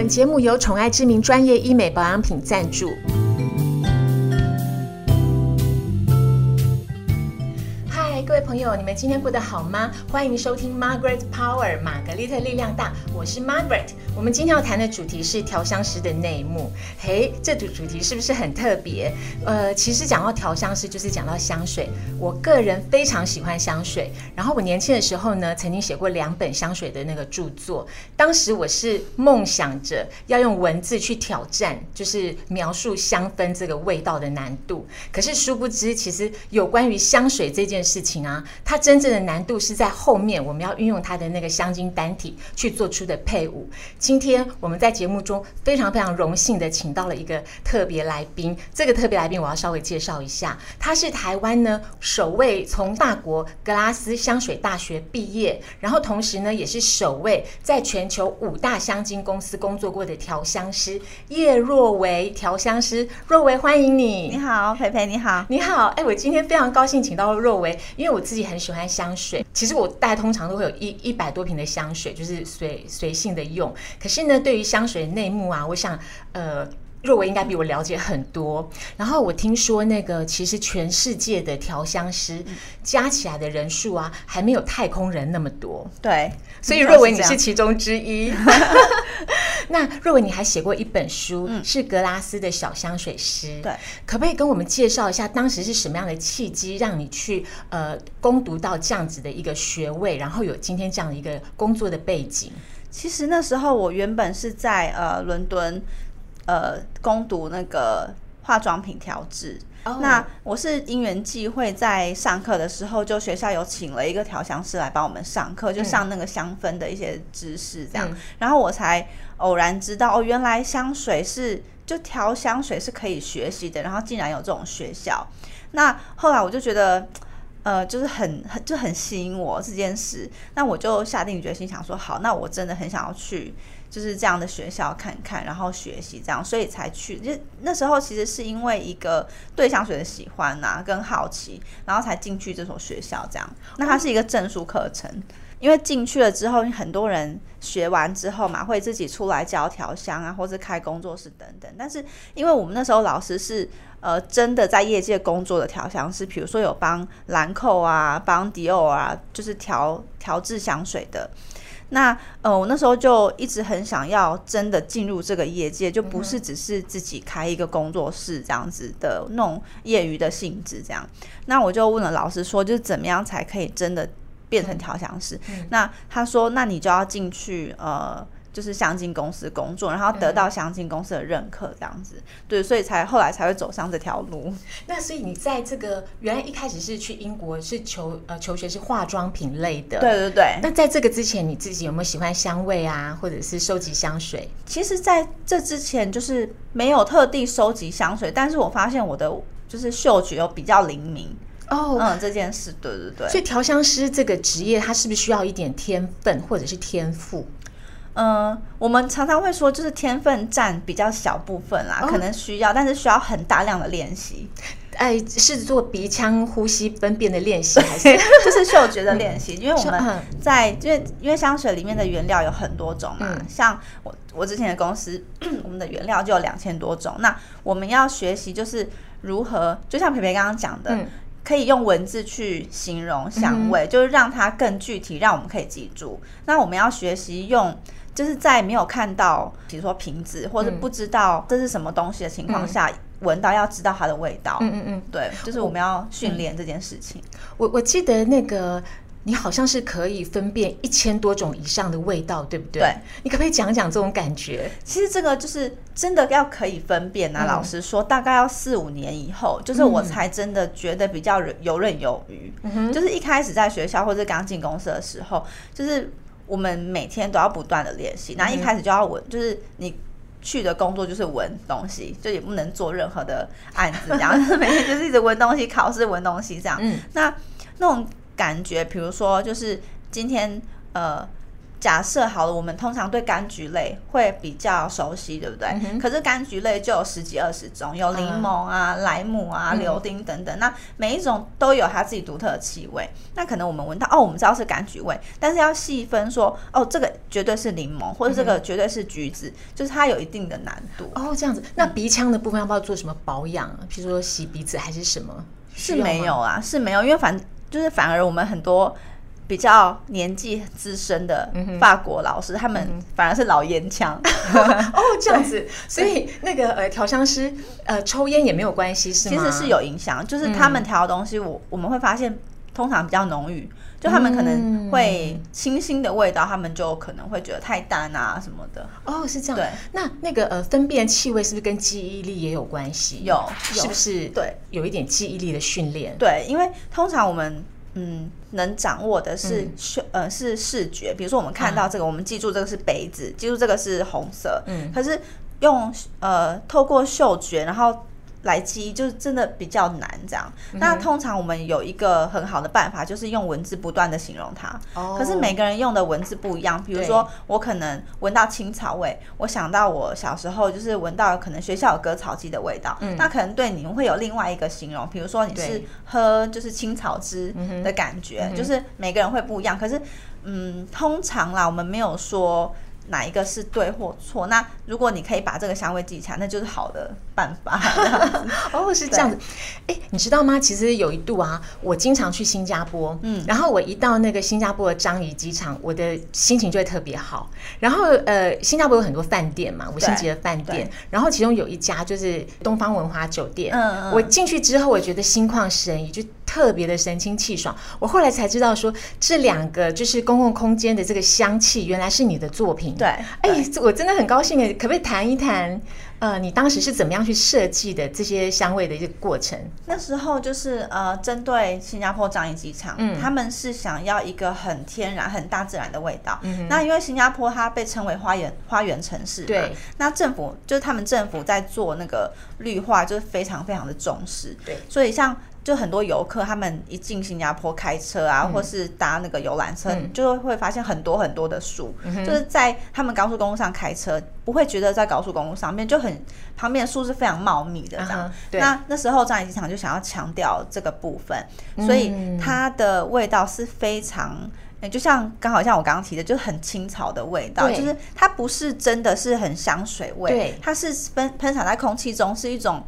本节目由宠爱知名专业医美保养品赞助。朋友，你们今天过得好吗？欢迎收听 Margaret Power 玛格丽特力量大，我是 Margaret。我们今天要谈的主题是调香师的内幕。嘿，这主主题是不是很特别？呃，其实讲到调香师，就是讲到香水。我个人非常喜欢香水。然后我年轻的时候呢，曾经写过两本香水的那个著作。当时我是梦想着要用文字去挑战，就是描述香氛这个味道的难度。可是殊不知，其实有关于香水这件事情啊，它真正的难度是在后面，我们要运用它的那个香精单体去做出的配伍。今天我们在节目中非常非常荣幸的请到了一个特别来宾，这个特别来宾我要稍微介绍一下，他是台湾呢首位从法国格拉斯香水大学毕业，然后同时呢也是首位在全球五大香精公司工作过的调香师叶若维调香师，若维欢迎你。你好，培培，你好，你好，哎，我今天非常高兴请到若维，因为我自己很喜欢香水，其实我大概通常都会有一一百多瓶的香水，就是随随性的用。可是呢，对于香水内幕啊，我想，呃，若维应该比我了解很多。然后我听说，那个其实全世界的调香师加起来的人数啊，还没有太空人那么多。对，所以若维你是其中之一。那若维你还写过一本书，是格拉斯的小香水师。对，可不可以跟我们介绍一下，当时是什么样的契机，让你去呃攻读到这样子的一个学位，然后有今天这样的一个工作的背景？其实那时候我原本是在呃伦敦呃攻读那个化妆品调制。那我是因缘际会，在上课的时候，就学校有请了一个调香师来帮我们上课，就上那个香氛的一些知识，这样，然后我才偶然知道，哦，原来香水是就调香水是可以学习的，然后竟然有这种学校。那后来我就觉得，呃，就是很很就很吸引我这件事，那我就下定决心想说，好，那我真的很想要去。就是这样的学校看看，然后学习这样，所以才去。就那时候其实是因为一个对香水的喜欢呐，跟好奇，然后才进去这所学校这样。那它是一个证书课程，因为进去了之后，很多人学完之后嘛，会自己出来教调香啊，或者开工作室等等。但是因为我们那时候老师是呃真的在业界工作的调香师，比如说有帮兰蔻啊、帮迪奥啊，就是调调制香水的。那呃，我那时候就一直很想要真的进入这个业界，就不是只是自己开一个工作室这样子的那种业余的性质这样。那我就问了老师说，就是怎么样才可以真的变成调香师？那他说，那你就要进去呃。就是香精公司工作，然后得到香精公司的认可，这样子，对，所以才后来才会走上这条路。那所以你在这个原来一开始是去英国是求呃求学是化妆品类的，对对对。那在这个之前，你自己有没有喜欢香味啊，或者是收集香水？其实在这之前就是没有特地收集香水，但是我发现我的就是嗅觉又比较灵敏哦，嗯，这件事，对对对。所以调香师这个职业，它是不是需要一点天分或者是天赋？嗯，我们常常会说，就是天分占比较小部分啦，可能需要，但是需要很大量的练习。哎，是做鼻腔呼吸分辨的练习，还是 就是嗅觉的练习？因为我们在，因为因为香水里面的原料有很多种嘛，像我我之前的公司，我们的原料就有两千多种。那我们要学习就是如何，就像培培刚刚讲的。可以用文字去形容香味，就是让它更具体，让我们可以记住。那我们要学习用，就是在没有看到，比如说瓶子或者不知道这是什么东西的情况下，闻到要知道它的味道。嗯嗯嗯，对，就是我们要训练这件事情。我我记得那个。你好像是可以分辨一千多种以上的味道，对不对？对，你可不可以讲讲这种感觉？其实这个就是真的要可以分辨啊。老实说，大概要四五年以后，就是我才真的觉得比较游刃有余。就是一开始在学校或者刚进公司的时候，就是我们每天都要不断的练习。那一开始就要闻，就是你去的工作就是闻东西，就也不能做任何的案子，这样 每天就是一直闻东西，考试闻东西这样。嗯，那那种。感觉，比如说，就是今天呃，假设好了，我们通常对柑橘类会比较熟悉，对不对？可是柑橘类就有十几二十种，有柠檬啊、莱姆啊、柳丁等等，那每一种都有它自己独特的气味。那可能我们闻到哦，我们知道是柑橘味，但是要细分说哦，这个绝对是柠檬，或者这个绝对是橘子，就是它有一定的难度。哦，这样子，那鼻腔的部分要不要做什么保养？譬如说洗鼻子还是什么？是没有啊，是没有，因为反就是反而我们很多。比较年纪资深的法国老师，他们反而是老烟枪 哦，这样子，所以那个呃调香师呃抽烟也没有关系，是吗？其实是有影响，就是他们调的东西，我我们会发现通常比较浓郁，就他们可能会清新的味道，他们就可能会觉得太淡啊什么的。哦，是这样。对，那那个呃分辨气味是不是跟记忆力也有关系？有，是不是？对，有一点记忆力的训练。对，因为通常我们。嗯，能掌握的是嗅，呃，是视觉。比如说，我们看到这个，我们记住这个是杯子，记住这个是红色。嗯，可是用呃，透过嗅觉，然后。来记就是真的比较难这样。那通常我们有一个很好的办法，就是用文字不断的形容它。哦。可是每个人用的文字不一样。比如说，我可能闻到青草味，我想到我小时候就是闻到可能学校有割草机的味道。嗯。那可能对你们会有另外一个形容，比如说你是喝就是青草汁的感觉，就是每个人会不一样。可是，嗯，通常啦，我们没有说。哪一个是对或错？那如果你可以把这个香味记起来，那就是好的办法。哦，是这样子。哎，你知道吗？其实有一度啊，我经常去新加坡，嗯，然后我一到那个新加坡的樟宜机场，我的心情就会特别好。然后呃，新加坡有很多饭店嘛，五星级的饭店，然后其中有一家就是东方文华酒店。嗯嗯。我进去之后，我觉得心旷神怡，就。特别的神清气爽，我后来才知道说这两个就是公共空间的这个香气，原来是你的作品。对，哎，我真的很高兴哎，可不可以谈一谈？呃，你当时是怎么样去设计的这些香味的一个过程？那时候就是呃，针对新加坡樟宜机场，嗯，他们是想要一个很天然、很大自然的味道。嗯，那因为新加坡它被称为花园花园城市，对，那政府就是他们政府在做那个绿化，就是非常非常的重视。对，所以像。就很多游客，他们一进新加坡开车啊，或是搭那个游览车，就会发现很多很多的树，就是在他们高速公路上开车，不会觉得在高速公路上面就很旁边的树是非常茂密的这样。那那时候樟宜机场就想要强调这个部分，所以它的味道是非常，就像刚好像我刚刚提的，就是很青草的味道，就是它不是真的是很香水味，它是喷喷洒在空气中是一种。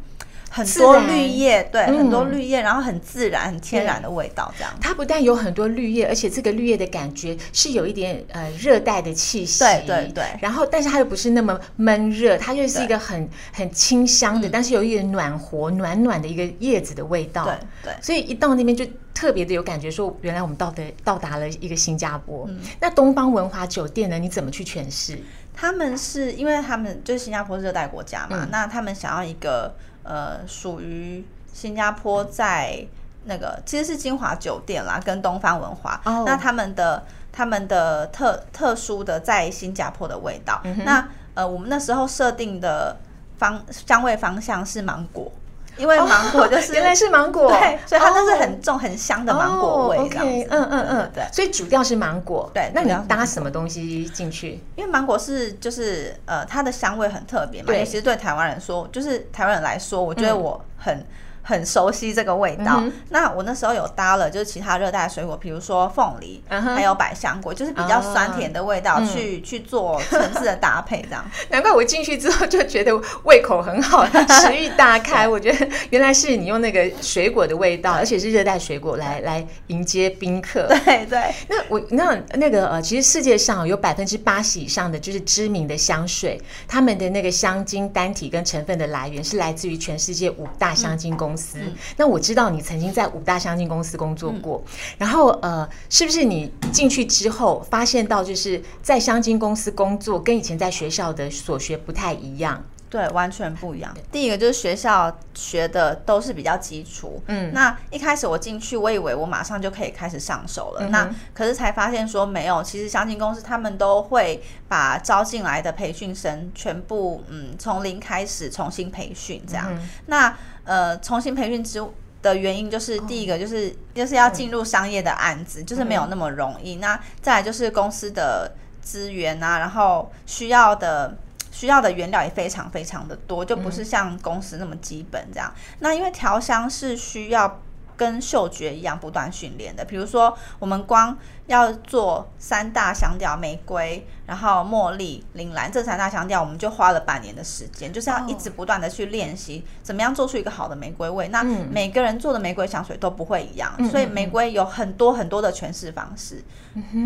很多绿叶，对，很多绿叶，然后很自然、很天然的味道，这样。它不但有很多绿叶，而且这个绿叶的感觉是有一点呃热带的气息，对对对。然后，但是它又不是那么闷热，它又是一个很很清香的，但是有一点暖和、暖暖的一个叶子的味道。对对。所以一到那边就特别的有感觉，说原来我们到的到达了一个新加坡。那东方文华酒店呢？你怎么去诠释？他们是因为他们就是新加坡热带国家嘛，那他们想要一个。呃，属于新加坡在那个其实是金华酒店啦，跟东方文化。那他们的他们的特特殊的在新加坡的味道。那呃，我们那时候设定的方香味方向是芒果。因为芒果就是原来是芒果，对，所以它都是很重很香的芒果味。OK，嗯嗯嗯，对，所以主调是芒果。对，那你要搭什么东西进去？因为芒果是就是呃，它的香味很特别嘛。对，其实对台湾人说，就是台湾人来说，我觉得我很。很熟悉这个味道。那我那时候有搭了，就是其他热带水果，比如说凤梨，还有百香果，就是比较酸甜的味道，去去做层次的搭配，这样。难怪我进去之后就觉得胃口很好，食欲大开。我觉得原来是你用那个水果的味道，而且是热带水果来来迎接宾客。对对。那我那那个呃，其实世界上有百分之八十以上的就是知名的香水，他们的那个香精单体跟成分的来源是来自于全世界五大香精公。公司，那我知道你曾经在五大相亲公司工作过，然后呃，是不是你进去之后发现到，就是在相亲公司工作跟以前在学校的所学不太一样？对，完全不一样。第一个就是学校学的都是比较基础，嗯，那一开始我进去，我以为我马上就可以开始上手了，那可是才发现说没有，其实相亲公司他们都会把招进来的培训生全部嗯从零开始重新培训这样，那。呃，重新培训之的原因就是第一个就是就是要进入商业的案子，就是没有那么容易。那再来就是公司的资源啊，然后需要的需要的原料也非常非常的多，就不是像公司那么基本这样。那因为调香是需要。跟嗅觉一样不断训练的，比如说我们光要做三大香调玫瑰，然后茉莉、铃兰这三大香调，我们就花了半年的时间，就是要一直不断的去练习怎么样做出一个好的玫瑰味。那每个人做的玫瑰香水都不会一样，所以玫瑰有很多很多的诠释方式。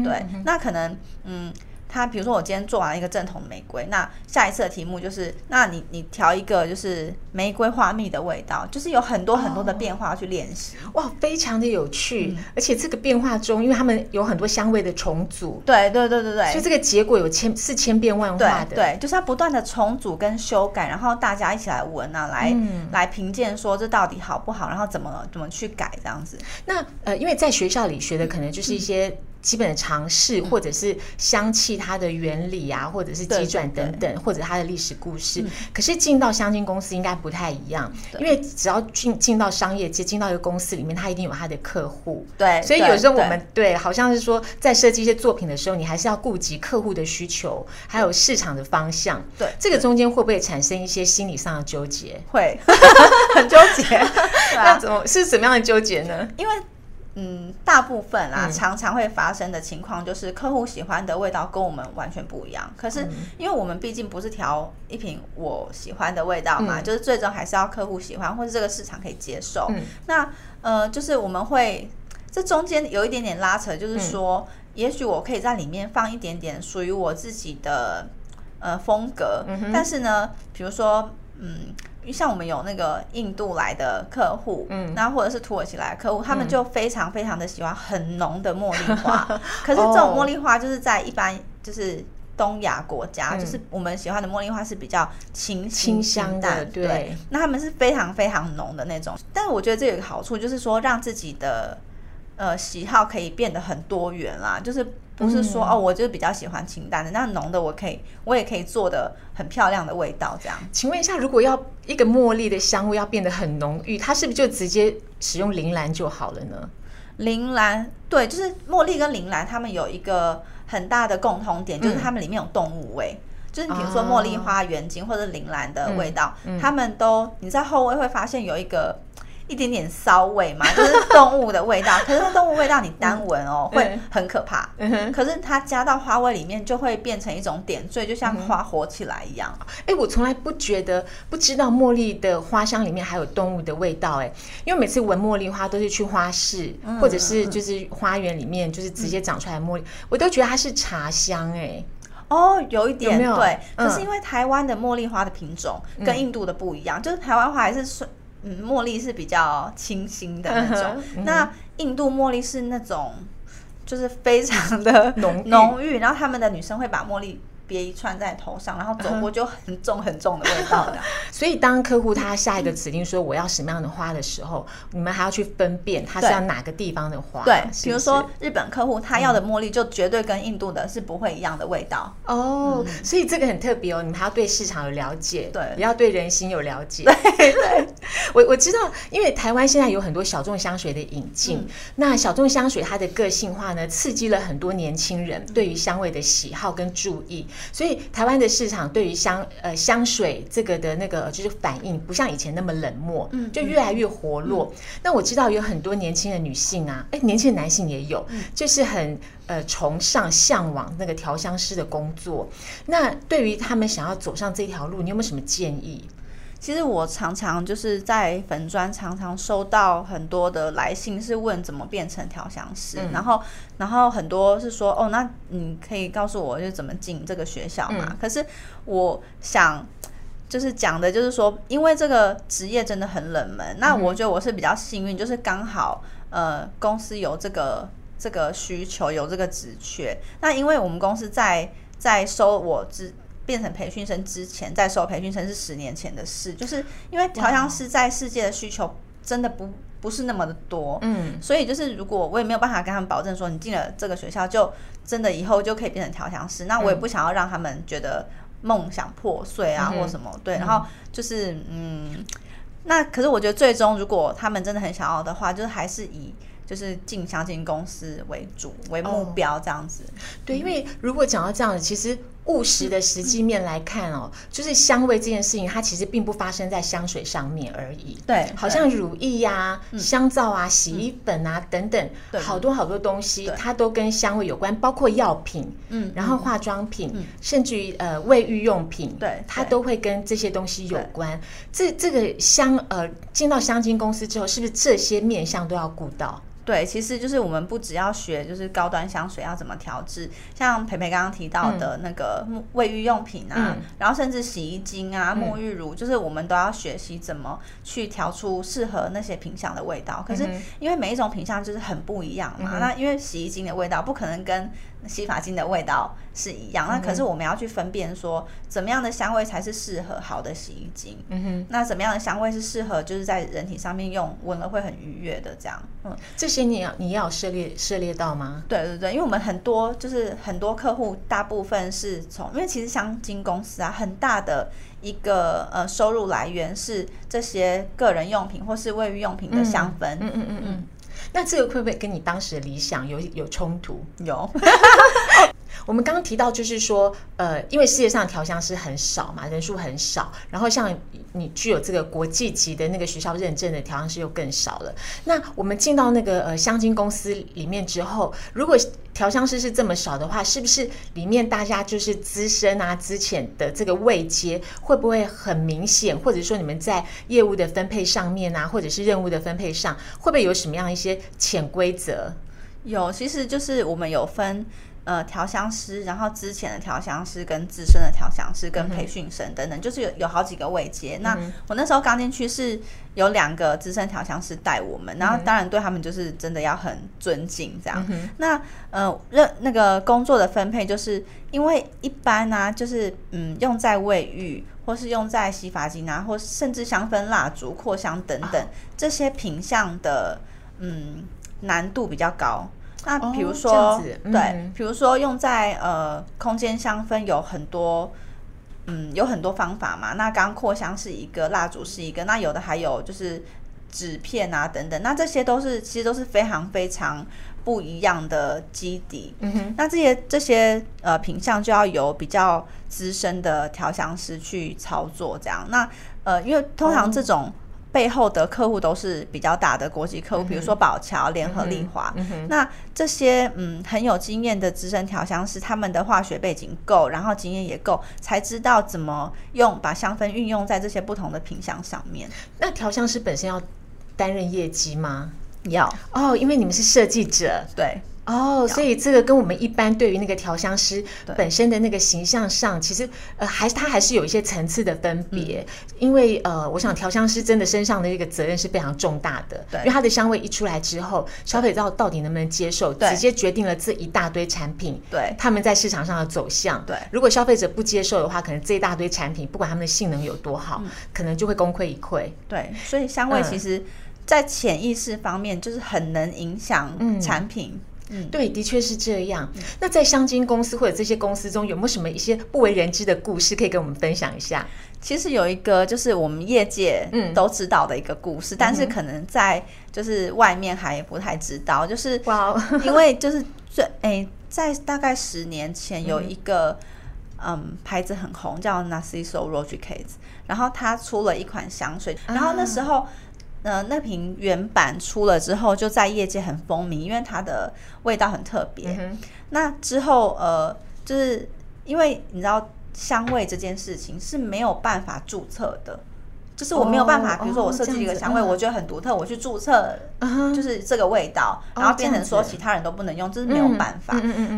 对，那可能嗯。他比如说，我今天做完一个正统的玫瑰，那下一次的题目就是，那你你调一个就是玫瑰花蜜的味道，就是有很多很多的变化去练习。哇，非常的有趣，而且这个变化中，因为他们有很多香味的重组，对对对对对，所以这个结果有千是千变万化的，对，就是它不断的重组跟修改，然后大家一起来闻啊，来来评鉴说这到底好不好，然后怎么怎么去改这样子。那呃，因为在学校里学的可能就是一些。基本的尝试，或者是香气它的原理啊，或者是急转等等，或者它的历史故事。可是进到香精公司应该不太一样，因为只要进进到商业界，进到一个公司里面，它一定有它的客户。对，所以有时候我们对，好像是说在设计一些作品的时候，你还是要顾及客户的需求，还有市场的方向。对，这个中间会不会产生一些心理上的纠结？会，很纠结。那怎么是怎么样的纠结呢？因为。嗯，大部分啊，常常会发生的情况就是客户喜欢的味道跟我们完全不一样。可是，因为我们毕竟不是调一瓶我喜欢的味道嘛，就是最终还是要客户喜欢或者这个市场可以接受。那呃，就是我们会这中间有一点点拉扯，就是说，也许我可以在里面放一点点属于我自己的呃风格，但是呢，比如说嗯。像我们有那个印度来的客户，嗯，那或者是土耳其来的客户，他们就非常非常的喜欢很浓的茉莉花。可是这种茉莉花就是在一般就是东亚国家，就是我们喜欢的茉莉花是比较清清香的，对。那他们是非常非常浓的那种。但是我觉得这有一个好处，就是说让自己的呃喜好可以变得很多元啦，就是。不是说哦，我就比较喜欢清淡的，那浓的我可以，我也可以做的很漂亮的味道这样。请问一下，如果要一个茉莉的香味要变得很浓郁，它是不是就直接使用铃兰就好了呢？铃兰对，就是茉莉跟铃兰，它们有一个很大的共同点，就是它们里面有动物味，就是比如说茉莉花原精或者铃兰的味道，它们都你在后味会发现有一个。一点点骚味嘛，就是动物的味道。可是动物味道你单闻哦，会很可怕。可是它加到花味里面，就会变成一种点缀，就像花火起来一样。哎，我从来不觉得，不知道茉莉的花香里面还有动物的味道。哎，因为每次闻茉莉花都是去花市，或者是就是花园里面，就是直接长出来茉莉，我都觉得它是茶香。哎，哦，有一点对。可是因为台湾的茉莉花的品种跟印度的不一样，就是台湾花还是是。嗯，茉莉是比较清新的那种，那印度茉莉是那种就是非常的浓浓郁，然后他们的女生会把茉莉。别一串在头上，然后走过就很重很重的味道的。所以当客户他下一个指令说我要什么样的花的时候，你们还要去分辨他是要哪个地方的花。对，比如说日本客户他要的茉莉就绝对跟印度的是不会一样的味道。哦，所以这个很特别哦，你们还要对市场有了解，对，也要对人心有了解。对对，我我知道，因为台湾现在有很多小众香水的引进，那小众香水它的个性化呢，刺激了很多年轻人对于香味的喜好跟注意。所以台湾的市场对于香呃香水这个的那个就是反应不像以前那么冷漠，嗯，就越来越活络。那我知道有很多年轻的女性啊，哎，年轻的男性也有，就是很呃崇尚向往那个调香师的工作。那对于他们想要走上这条路，你有没有什么建议？其实我常常就是在粉砖常常收到很多的来信，是问怎么变成调香师，然后然后很多是说哦，那你可以告诉我就怎么进这个学校嘛？可是我想就是讲的就是说，因为这个职业真的很冷门，那我觉得我是比较幸运，就是刚好呃公司有这个这个需求，有这个职缺。那因为我们公司在在收我之。变成培训生之前在收培训生是十年前的事，就是因为调香师在世界的需求真的不不是那么的多，嗯，所以就是如果我也没有办法跟他们保证说你进了这个学校就真的以后就可以变成调香师，那我也不想要让他们觉得梦想破碎啊或什么，对，然后就是嗯，那可是我觉得最终如果他们真的很想要的话，就是还是以就是进相亲公司为主为目标这样子。对，因为如果讲到这样子，其实。务实的实际面来看哦，就是香味这件事情，它其实并不发生在香水上面而已。对，好像乳液呀、香皂啊、洗衣粉啊等等，好多好多东西，它都跟香味有关，包括药品，嗯，然后化妆品，甚至于呃卫浴用品，对，它都会跟这些东西有关。这这个香呃进到香精公司之后，是不是这些面相都要顾到？对，其实就是我们不只要学，就是高端香水要怎么调制，像培培刚刚提到的那个卫浴用品啊，然后甚至洗衣精啊、沐浴乳，就是我们都要学习怎么去调出适合那些品相的味道。可是因为每一种品相就是很不一样嘛，那因为洗衣精的味道不可能跟洗发精的味道是一样，那可是我们要去分辨说，怎么样的香味才是适合好的洗衣精？嗯哼，那怎么样的香味是适合就是在人体上面用，闻了会很愉悦的这样？嗯，这些你要你要涉猎涉猎到吗？对对对，因为我们很多就是很多客户，大部分是从，因为其实香精公司啊，很大的一个呃收入来源是这些个人用品或是卫浴用品的香氛。嗯嗯嗯嗯。那这个会不会跟你当时的理想有有冲突？有。我们刚刚提到，就是说，呃，因为世界上调香师很少嘛，人数很少，然后像你具有这个国际级的那个学校认证的调香师又更少了。那我们进到那个呃香精公司里面之后，如果调香师是这么少的话，是不是里面大家就是资深啊、资浅的这个位阶会不会很明显？或者说你们在业务的分配上面啊，或者是任务的分配上，会不会有什么样一些潜规则？有，其实就是我们有分。呃，调香师，然后之前的调香师跟资深的调香师跟培训生等等，就是有有好几个位阶。那我那时候刚进去是有两个资深调香师带我们，然后当然对他们就是真的要很尊敬这样。那呃，任那个工作的分配，就是因为一般呢，就是嗯，用在卫浴或是用在洗发精啊，或甚至香氛蜡烛、扩香等等这些品相的，嗯，难度比较高。那比如说，对，比如说用在呃空间香氛有很多，嗯，有很多方法嘛。那刚扩香是一个，蜡烛是一个，那有的还有就是纸片啊等等。那这些都是其实都是非常非常不一样的基底。嗯哼，那这些这些呃品相就要由比较资深的调香师去操作，这样。那呃，因为通常这种。背后的客户都是比较大的国际客户，比如说宝桥、联合利华。那这些嗯很有经验的资深调香师，他们的化学背景够，然后经验也够，才知道怎么用把香氛运用在这些不同的品相上面。那调香师本身要担任业绩吗？要哦，因为你们是设计者，对。哦，所以这个跟我们一般对于那个调香师本身的那个形象上，其实呃，还是他还是有一些层次的分别。因为呃，我想调香师真的身上的一个责任是非常重大的，对，因为他的香味一出来之后，消费者到底能不能接受，直接决定了这一大堆产品，对，他们在市场上的走向。对，如果消费者不接受的话，可能这一大堆产品，不管他们的性能有多好，可能就会功亏一篑。对，所以香味其实，在潜意识方面，就是很能影响产品。嗯，对，的确是这样。那在香精公司或者这些公司中，有没有什么一些不为人知的故事可以跟我们分享一下？其实有一个，就是我们业界嗯都知道的一个故事，但是可能在就是外面还不太知道。就是哇，因为就是最 哎，在大概十年前有一个嗯牌子很红，叫 Narciso r o d r i g u e z 然后他出了一款香水，然后那时候。呃，那瓶原版出了之后，就在业界很风靡，因为它的味道很特别。那之后，呃，就是因为你知道，香味这件事情是没有办法注册的，就是我没有办法，比如说我设计一个香味，我觉得很独特，我去注册，就是这个味道，然后变成说其他人都不能用，这是没有办法。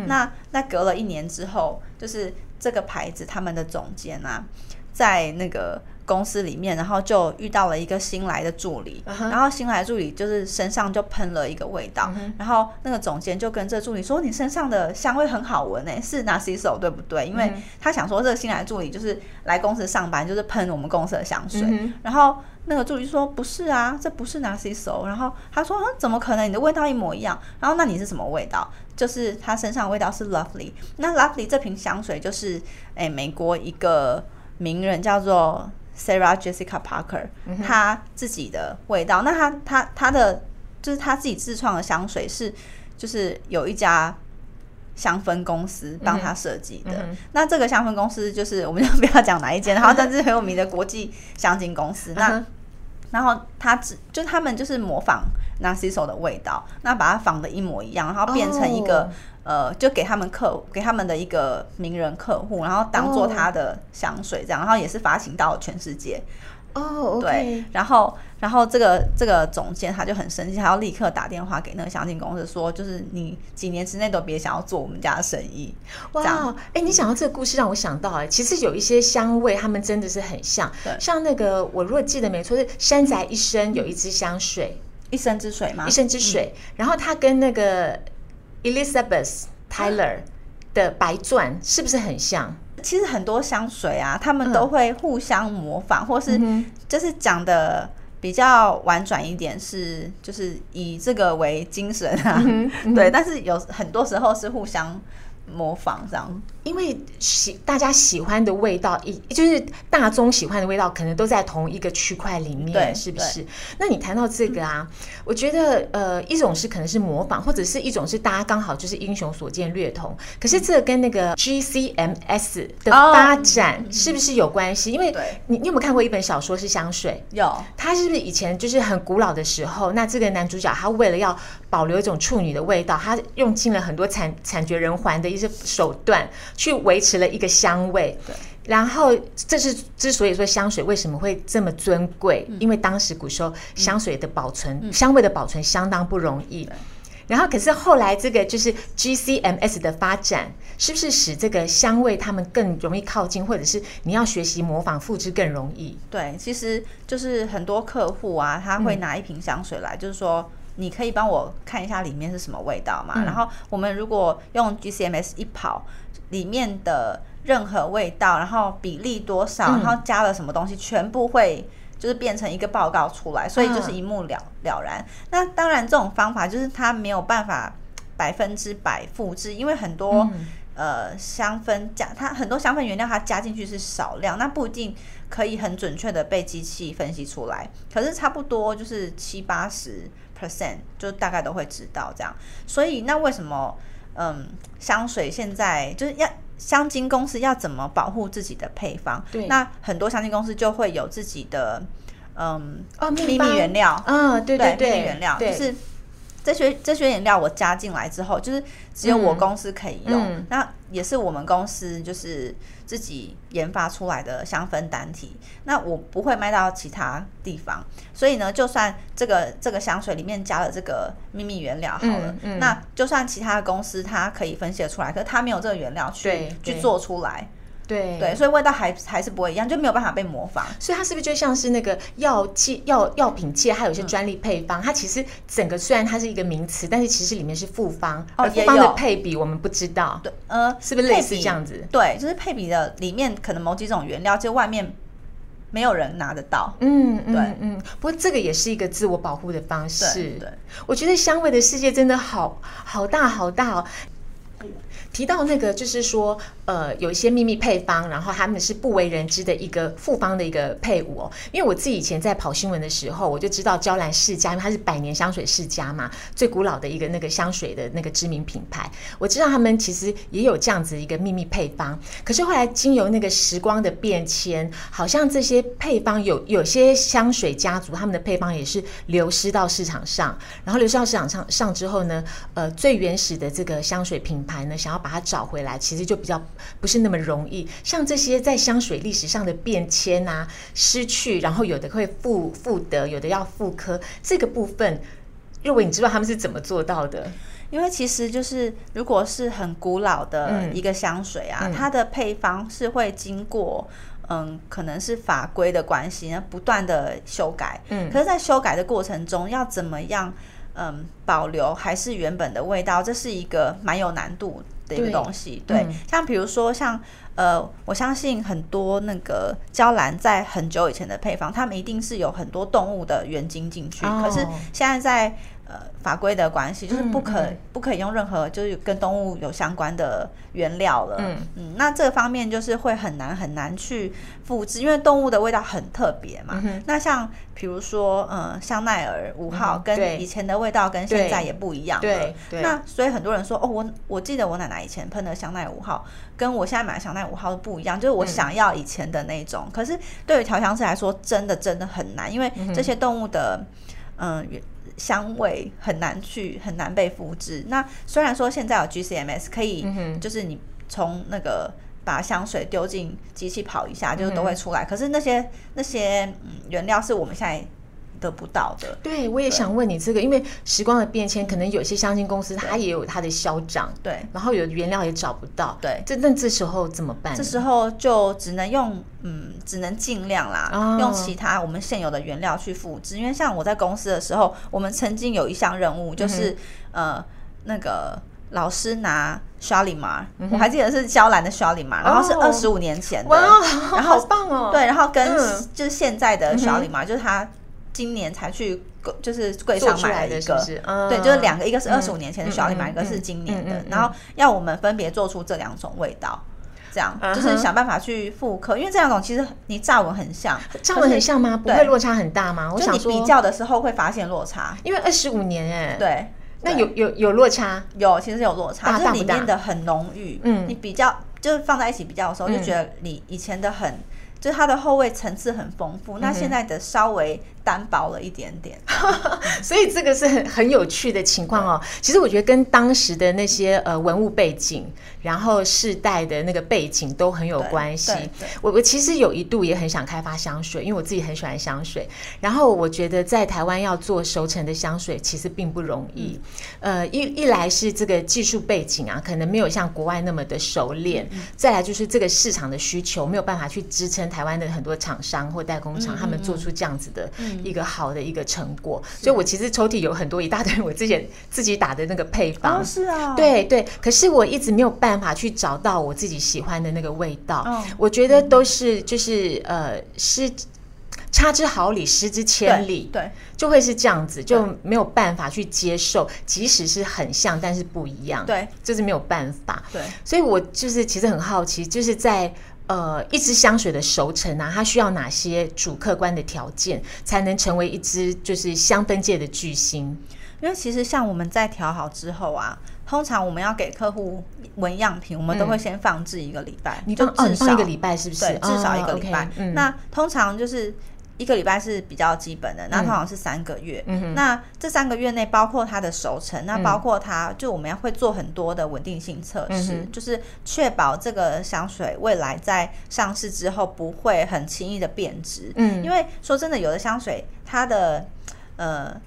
那那隔了一年之后，就是这个牌子他们的总监啊，在那个。公司里面，然后就遇到了一个新来的助理，然后新来的助理就是身上就喷了一个味道，然后那个总监就跟这助理说：“你身上的香味很好闻诶，是 Narciso 对不对？”因为他想说这个新来的助理就是来公司上班，就是喷我们公司的香水。然后那个助理说：“不是啊，这不是 Narciso。”然后他说：“怎么可能？你的味道一模一样。”然后那你是什么味道？就是他身上的味道是 Lovely。那 Lovely 这瓶香水就是诶美国一个名人叫做。Sarah Jessica Parker，她自己的味道。那她她她的就是她自己自创的香水是，就是有一家香氛公司帮他设计的。那这个香氛公司就是我们就不要讲哪一间，然后但是很有名的国际香精公司。那然后他只就他们就是模仿 Narciso 的味道，那把它仿的一模一样，然后变成一个呃，就给他们客给他们的一个名人客户，然后当做他的香水这样，然后也是发行到全世界。哦，对，然后，然后这个这个总监他就很生气，他要立刻打电话给那个香精公司说，就是你几年之内都别想要做我们家的生意。哇，哎，你讲到这个故事让我想到，哎，其实有一些香味，他们真的是很像，像那个我如果记得没错，是山宅一生有一支香水，一生之水吗？一生之水，然后他跟那个 Elizabeth Tyler 的白钻是不是很像？其实很多香水啊，他们都会互相模仿，或是就是讲的比较婉转一点，是就是以这个为精神啊，对。但是有很多时候是互相模仿这样。因为喜大家喜欢的味道，一就是大众喜欢的味道，可能都在同一个区块里面，是不是？那你谈到这个啊，我觉得呃，一种是可能是模仿，或者是一种是大家刚好就是英雄所见略同。可是这跟那个 GCMS 的发展是不是有关系？因为你你有没有看过一本小说是香水？有，它是不是以前就是很古老的时候？那这个男主角他为了要保留一种处女的味道，他用尽了很多惨惨绝人寰的一些手段。去维持了一个香味，对。然后这是之所以说香水为什么会这么尊贵，因为当时古时候香水的保存、香味的保存相当不容易。然后可是后来这个就是 GCMS 的发展，是不是使这个香味他们更容易靠近，或者是你要学习模仿复制更容易？对，其实就是很多客户啊，他会拿一瓶香水来，就是说。你可以帮我看一下里面是什么味道嘛？然后我们如果用 GCMS 一跑，里面的任何味道，然后比例多少，然后加了什么东西，全部会就是变成一个报告出来，所以就是一目了了然。那当然，这种方法就是它没有办法百分之百复制，因为很多呃香氛加它很多香氛原料它加进去是少量，那不一定可以很准确的被机器分析出来。可是差不多就是七八十。percent 就大概都会知道这样，所以那为什么嗯香水现在就是要香精公司要怎么保护自己的配方？对，那很多香精公司就会有自己的嗯秘密原料，嗯对对对，秘密原料就是。这些这些原料我加进来之后，就是只有我公司可以用，那也是我们公司就是自己研发出来的香氛单体，那我不会卖到其他地方，所以呢，就算这个这个香水里面加了这个秘密原料好了，那就算其他的公司它可以分析出来，可是它没有这个原料去去做出来。对对，所以味道还还是不会一样，就没有办法被模仿。所以它是不是就像是那个药剂药药品界，它有些专利配方，它其实整个虽然它是一个名词，但是其实里面是复方，而复方的配比我们不知道。对，呃，是不是类似这样子？对，就是配比的里面可能某几种原料，就外面没有人拿得到。嗯，对，嗯。不过这个也是一个自我保护的方式。对，我觉得香味的世界真的好好大好大哦。提到那个，就是说，呃，有一些秘密配方，然后他们是不为人知的一个复方的一个配伍哦。因为我自己以前在跑新闻的时候，我就知道娇兰世家，因为它是百年香水世家嘛，最古老的一个那个香水的那个知名品牌。我知道他们其实也有这样子一个秘密配方，可是后来经由那个时光的变迁，好像这些配方有有些香水家族他们的配方也是流失到市场上，然后流失到市场上上之后呢，呃，最原始的这个香水品牌呢，想要把它找回来，其实就比较不是那么容易。像这些在香水历史上的变迁啊、失去，然后有的会复复得，有的要复刻，这个部分，若伟，你知道他们是怎么做到的？因为其实就是如果是很古老的一个香水啊，它的配方是会经过嗯，可能是法规的关系，呢，不断的修改。嗯，可是，在修改的过程中，要怎么样嗯保留还是原本的味道？这是一个蛮有难度。的一个东西，对，像比如说像呃，我相信很多那个娇兰在很久以前的配方，他们一定是有很多动物的原精进去，可是现在在呃法规的关系，就是不可、不可以用任何就是跟动物有相关的原料了。嗯。嗯，那这个方面就是会很难很难去复制，因为动物的味道很特别嘛。那像比如说，呃，香奈儿五号跟以前的味道跟现在也不一样了。对对。那所以很多人说，哦，我我记得我奶奶以前喷的香奈儿五号，跟我现在买的香奈儿五号都不一样，就是我想要以前的那种。可是对于调香师来说，真的真的很难，因为这些动物的嗯、原香味很难去很难被复制。那虽然说现在有 GCMS 可以，就是你从那个。把香水丢进机器跑一下，就是都会出来。可是那些那些嗯原料是我们现在得不到的。对，我也想问你这个，因为时光的变迁，可能有些相亲公司它也有它的销涨，对然后有原料也找不到，对这那这时候怎么办呢？这时候就只能用，嗯，只能尽量啦，哦用其他我们现有的原料去复制。因为像我在公司的时候，我们曾经有一项任务，就是、呃，那个老师拿 Shalimar，、我还记得是娇兰的 Shalimar，然后是哦二十五年前的，哇，然后好棒哦！对，然后跟嗯就是现在的 Shalimar，、就是他今年才去柜就是柜上买了一个，是？是？嗯。对，就是两个，一个是二十五年前的嗯小李买，嗯一个是今年的。然后要我们分别做出这两种味道，这样就是想办法去复刻，因为这两种其实你乍闻很像，乍闻很像吗？不会落差很大吗？我就想说，你比较的时候会发现落差，因为二十五年哎，，对。那有有有落差，有，其实有落差，就是里面的很浓郁。嗯。你比较就是放在一起比较的时候，就觉得你以前的很，就是它的后味层次很丰富，嗯那现在的稍微单薄了一点点。所以这个是很很有趣的情况哦。其实我觉得跟当时的那些呃文物背景，然后世代的那个背景都很有对关系。我我其实有一度也很想开发香水，因为我自己很喜欢香水。然后我觉得在台湾要做熟成的香水，其实并不容易。呃，一一来是这个技术背景啊，可能没有像国外那么的熟练；再来就是这个市场的需求没有办法去支撑台湾的很多厂商或代工厂，他们做出这样子的一个好的一个成果。所以我其实抽屉有很多一大堆我之前自己打的那个配方。是啊，对对，可是我一直没有办法去找到我自己喜欢的那个味道。嗯我觉得都是就是呃失差之毫厘，失之千对里，对就会是这样子，就没有办法去接受，即使是很像，但是不一样。对，就是没有办法。对。所以我就是其实很好奇，就是在呃一支香水的熟成啊，它需要哪些主客观的条件，才能成为一支就是香氛界的巨星？因为其实像我们在调好之后啊，通常我们要给客户闻样品，我们都会先放置一个礼拜，你就至少放一个礼拜是不是？对，至少一个哦礼拜。那通常就是一个礼拜是比较基本的，那通常是三个月。那这三个月内，包括它的熟成，那包括它就我们要会做很多的稳定性测试，就是确保这个香水未来在上市之后不会很轻易的变质。嗯因为说真的，有的香水它的呃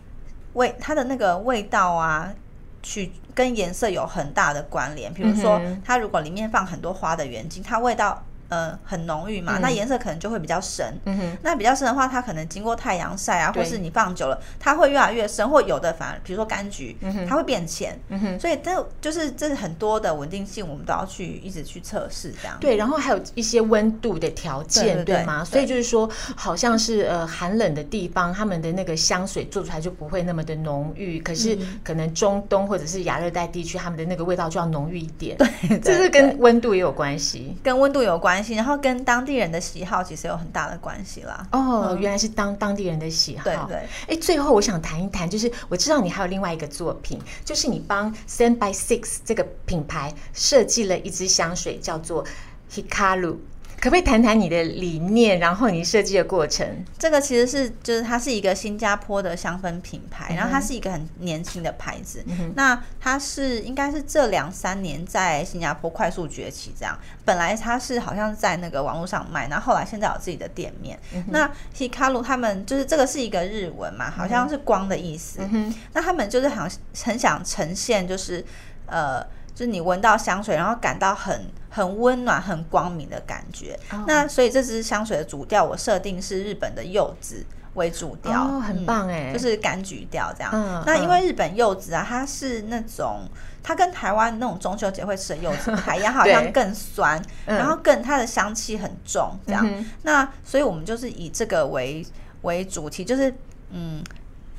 味，它的那个味道啊。去跟颜色有很大的关联，比如说它如果里面放很多花的原精，它味道呃很浓郁嘛，那颜色可能就会比较深。嗯哼，那比较深的话，它可能经过太阳晒啊，或是你放久了，它会越来越深，或有的反而比如说柑橘，嗯它会变浅。嗯哼。所以这就是这是很多的稳定性，我们都要去一直去测试这样。对，然后还有一些温度的条件，对对对吗？所以就是说，好像是呃寒冷的地方，他们的那个香水做出来就不会那么的浓郁。可是嗯可能中东或者是亚热带地区，他们的那个味道就要浓郁一点。对，这是跟温度也有关系。跟温度有关系，然后跟当地人的喜好其实有很大的关系啦。哦，原来是当当地人的喜好。对对。哎，最后我想谈一谈，就是我知道你还有另外一个作品，就是你帮 Stand by Six 这个品牌设计了一支香水，叫做 Hikaru。可不可以谈谈你的理念，然后你设计的过程？这个其实是就是它是一个新加坡的香氛品牌，然后它是一个很年轻的牌子。那它是应该是这两三年在新加坡快速崛起，这样。本来它是好像是在那个网络上卖，然后后来现在有自己的店面。那 Hikaru 他们就是这个是一个日文嘛，好像是光的意思。那他们就是好像很想呈现就是呃。就是你闻到香水，然后感到很很温暖、很光明的感觉。哦那所以这支香水的主调我设定是日本的柚子为主调，哦很棒哎嗯就是柑橘调这样。嗯那因为日本柚子啊，它是那种它跟台湾那种中秋节会吃的柚子不太一样，好像更酸，嗯然后更它的香气很重这样。嗯那所以我们就是以这个为为主题，就是嗯。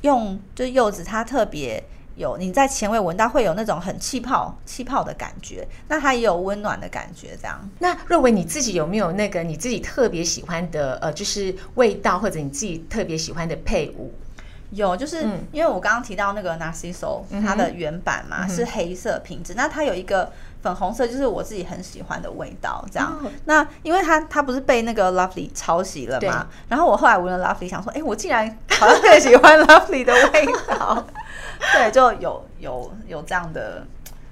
用就是柚子，它特别有你在前味闻到会有那种很气泡气泡的感觉，那它也有温暖的感觉，这样。那若维你自己有没有那个你自己特别喜欢的呃，就是味道或者你自己特别喜欢的配伍？有，就是因为我刚刚提到那个 Narciso，它的原版嘛是黑色瓶子，那它有一个粉红色，就是我自己很喜欢的味道。这样，那因为它它不是被那个 Lovely 抄袭了嘛，然后我后来闻了 Lovely，想说，哎，我竟然好像更喜欢 Lovely 的味道。对，就有有有这样的，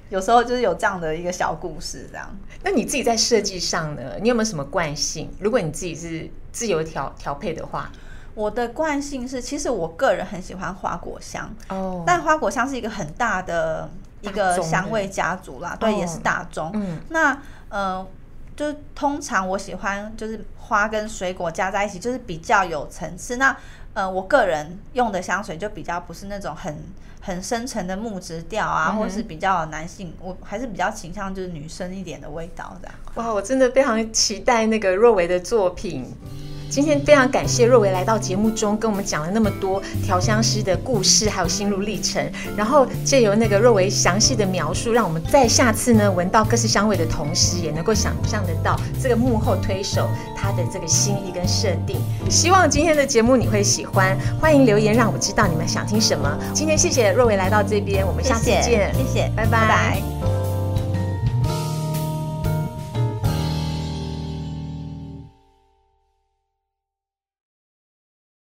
有时候就是有这样的一个小故事。这样，那你自己在设计上呢，你有没有什么惯性？如果你自己是自由调调配的话？我的惯性是，其实我个人很喜欢花果香，哦，但花果香是一个很大的一个香味家族啦，对，也是大众。嗯，那呃，就是通常我喜欢就是花跟水果加在一起，就是比较有层次。那呃，我个人用的香水就比较不是那种很很深沉的木质调啊，或是比较男性，我还是比较倾向就是女生一点的味道这样。哇，我真的非常期待那个若维的作品。今天非常感谢若维来到节目中，跟我们讲了那么多调香师的故事，还有心路历程。然后借由那个若维详细的描述，让我们在下次呢闻到各式香味的同时，也能够想象得到这个幕后推手他的这个心意跟设定。希望今天的节目你会喜欢，欢迎留言让我知道你们想听什么。今天谢谢若维来到这边，我们下次见，谢谢，拜拜。